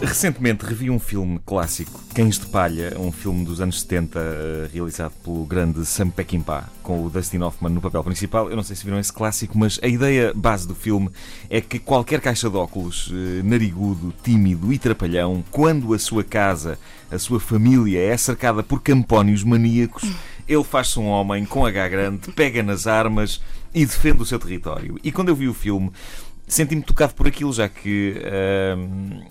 Recentemente revi um filme clássico, Cães de Palha, um filme dos anos 70 eh, realizado pelo grande Sam Peckinpah, com o Dustin Hoffman no papel principal. Eu não sei se viram esse clássico, mas a ideia base do filme é que qualquer caixa de óculos, eh, narigudo, tímido e trapalhão, quando a sua casa, a sua família é cercada por campónios maníacos, ele faz-se um homem com H grande, pega nas armas e defende o seu território. E quando eu vi o filme, senti-me tocado por aquilo, já que. Uh,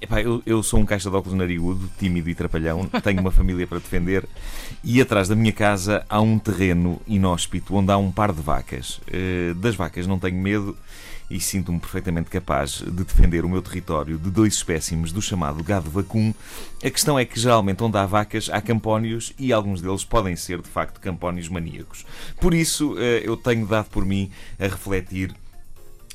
epá, eu, eu, sou um caixa de óculos narigudo, tímido e trapalhão, tenho uma família para defender e atrás da minha casa há um terreno inóspito onde há um par de vacas. Uh, das vacas não tenho medo e sinto-me perfeitamente capaz de defender o meu território de dois espécimes do chamado gado vacum. A questão é que geralmente onde há vacas há campónios e alguns deles podem ser de facto campónios maníacos. Por isso eh, eu tenho dado por mim a refletir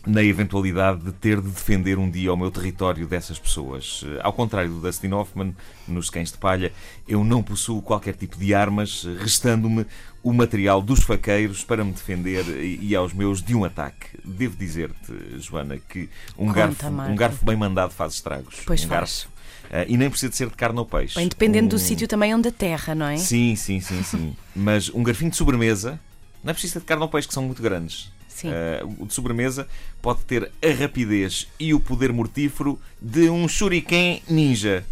na eventualidade de ter de defender um dia o meu território dessas pessoas. Eh, ao contrário do Dustin Hoffman, nos Cães de Palha, eu não possuo qualquer tipo de armas, restando-me o material dos faqueiros para me defender e aos meus de um ataque. Devo dizer-te, Joana, que um, Conta, garfo, um garfo bem mandado faz estragos. Pois um faz. Garfo, uh, e nem precisa de ser de carne ou peixe. Bem, dependendo um... do sítio também onde a terra, não é? Sim, sim, sim, sim. Mas um garfinho de sobremesa não é preciso de carne ou peixe, que são muito grandes. Uh, o de sobremesa pode ter a rapidez e o poder mortífero de um shuriken ninja.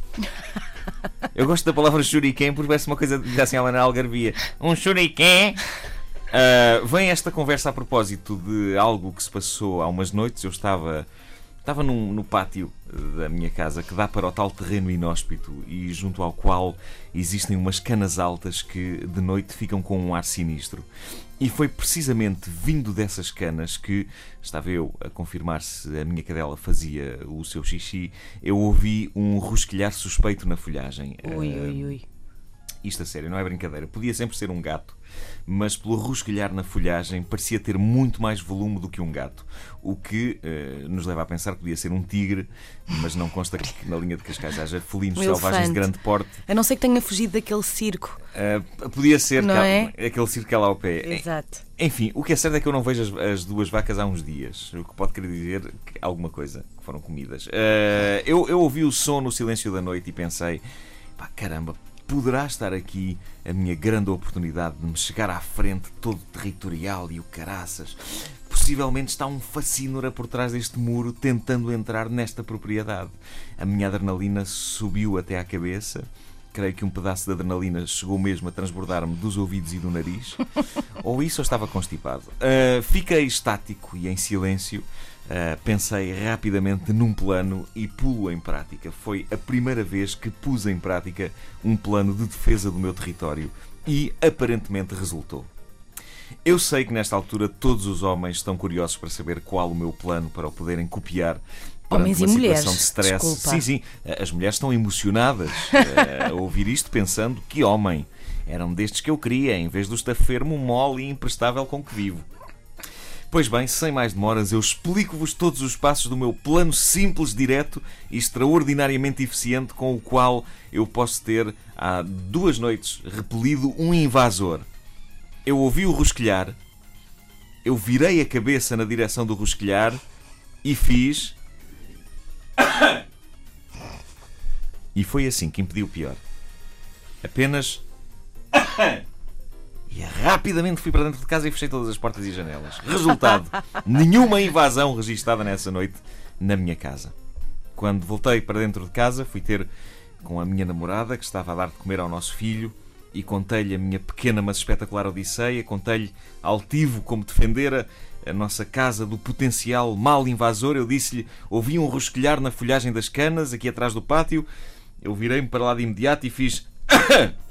Eu gosto da palavra shuriken porque parece uma coisa de assim maneira algarvia. Um shuriken. Uh, vem esta conversa a propósito de algo que se passou há umas noites. Eu estava Estava num, no pátio da minha casa que dá para o tal terreno inóspito e junto ao qual existem umas canas altas que de noite ficam com um ar sinistro. E foi precisamente vindo dessas canas que estava eu a confirmar se a minha cadela fazia o seu xixi, eu ouvi um rosquilhar suspeito na folhagem. Ui, ui, ui. Isto a sério, não é brincadeira. Podia sempre ser um gato, mas pelo rosquilhar na folhagem parecia ter muito mais volume do que um gato. O que uh, nos leva a pensar que podia ser um tigre, mas não consta que na linha de Cascais haja felinos um selvagens de grande porte. A não ser que tenha fugido daquele circo. Uh, podia ser não é? aquele circo lá ao pé. Exato. Enfim, o que é certo é que eu não vejo as, as duas vacas há uns dias, o que pode querer dizer alguma coisa que foram comidas. Uh, eu, eu ouvi o som no silêncio da noite e pensei: pá, caramba, poderá estar aqui a minha grande oportunidade de me chegar à frente todo territorial e o caraças. Possivelmente está um facínora por trás deste muro tentando entrar nesta propriedade. A minha adrenalina subiu até à cabeça. Creio que um pedaço de adrenalina chegou mesmo a transbordar-me dos ouvidos e do nariz. ou isso ou estava constipado. Uh, fiquei estático e em silêncio Uh, pensei rapidamente num plano e pulo em prática. Foi a primeira vez que pus em prática um plano de defesa do meu território e aparentemente resultou. Eu sei que nesta altura todos os homens estão curiosos para saber qual o meu plano para o poderem copiar. Homens e mulheres. De stress. Desculpa. Sim, sim. As mulheres estão emocionadas uh, a ouvir isto, pensando que homem. Eram destes que eu queria, em vez do estafermo mole e imprestável com que vivo. Pois bem, sem mais demoras, eu explico-vos todos os passos do meu plano simples, direto e extraordinariamente eficiente com o qual eu posso ter, há duas noites, repelido um invasor. Eu ouvi o rosquilhar, eu virei a cabeça na direção do rosquilhar e fiz. E foi assim que impediu o pior. Apenas. E rapidamente fui para dentro de casa e fechei todas as portas e janelas. Resultado: nenhuma invasão registada nessa noite na minha casa. Quando voltei para dentro de casa, fui ter com a minha namorada, que estava a dar de comer ao nosso filho, e contei-lhe a minha pequena mas espetacular odisseia, contei-lhe altivo como defendera a nossa casa do potencial mal invasor. Eu disse-lhe: ouvi um rosquilhar na folhagem das canas, aqui atrás do pátio. Eu virei-me para lá de imediato e fiz.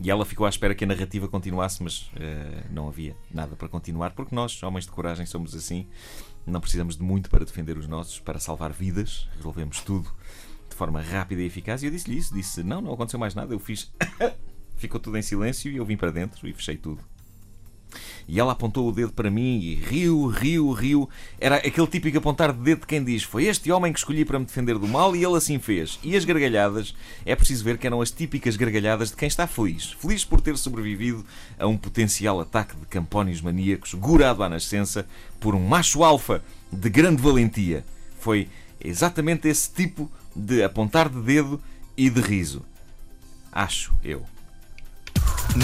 E ela ficou à espera que a narrativa continuasse, mas uh, não havia nada para continuar, porque nós, homens de coragem, somos assim. Não precisamos de muito para defender os nossos, para salvar vidas. Resolvemos tudo de forma rápida e eficaz. E eu disse-lhe isso: disse, não, não aconteceu mais nada. Eu fiz. Ficou tudo em silêncio e eu vim para dentro e fechei tudo. E ela apontou o dedo para mim e riu, riu, riu. Era aquele típico apontar de dedo de quem diz: Foi este homem que escolhi para me defender do mal e ele assim fez. E as gargalhadas, é preciso ver que eram as típicas gargalhadas de quem está feliz. Feliz por ter sobrevivido a um potencial ataque de campónios maníacos, gurado à nascença por um macho alfa de grande valentia. foi exatamente esse tipo de apontar de dedo e de riso. Acho eu.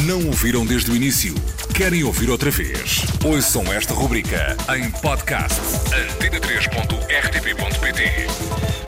Não ouviram desde o início? Querem ouvir outra vez? Ouçam esta rubrica em podcast antena3.rtp.pt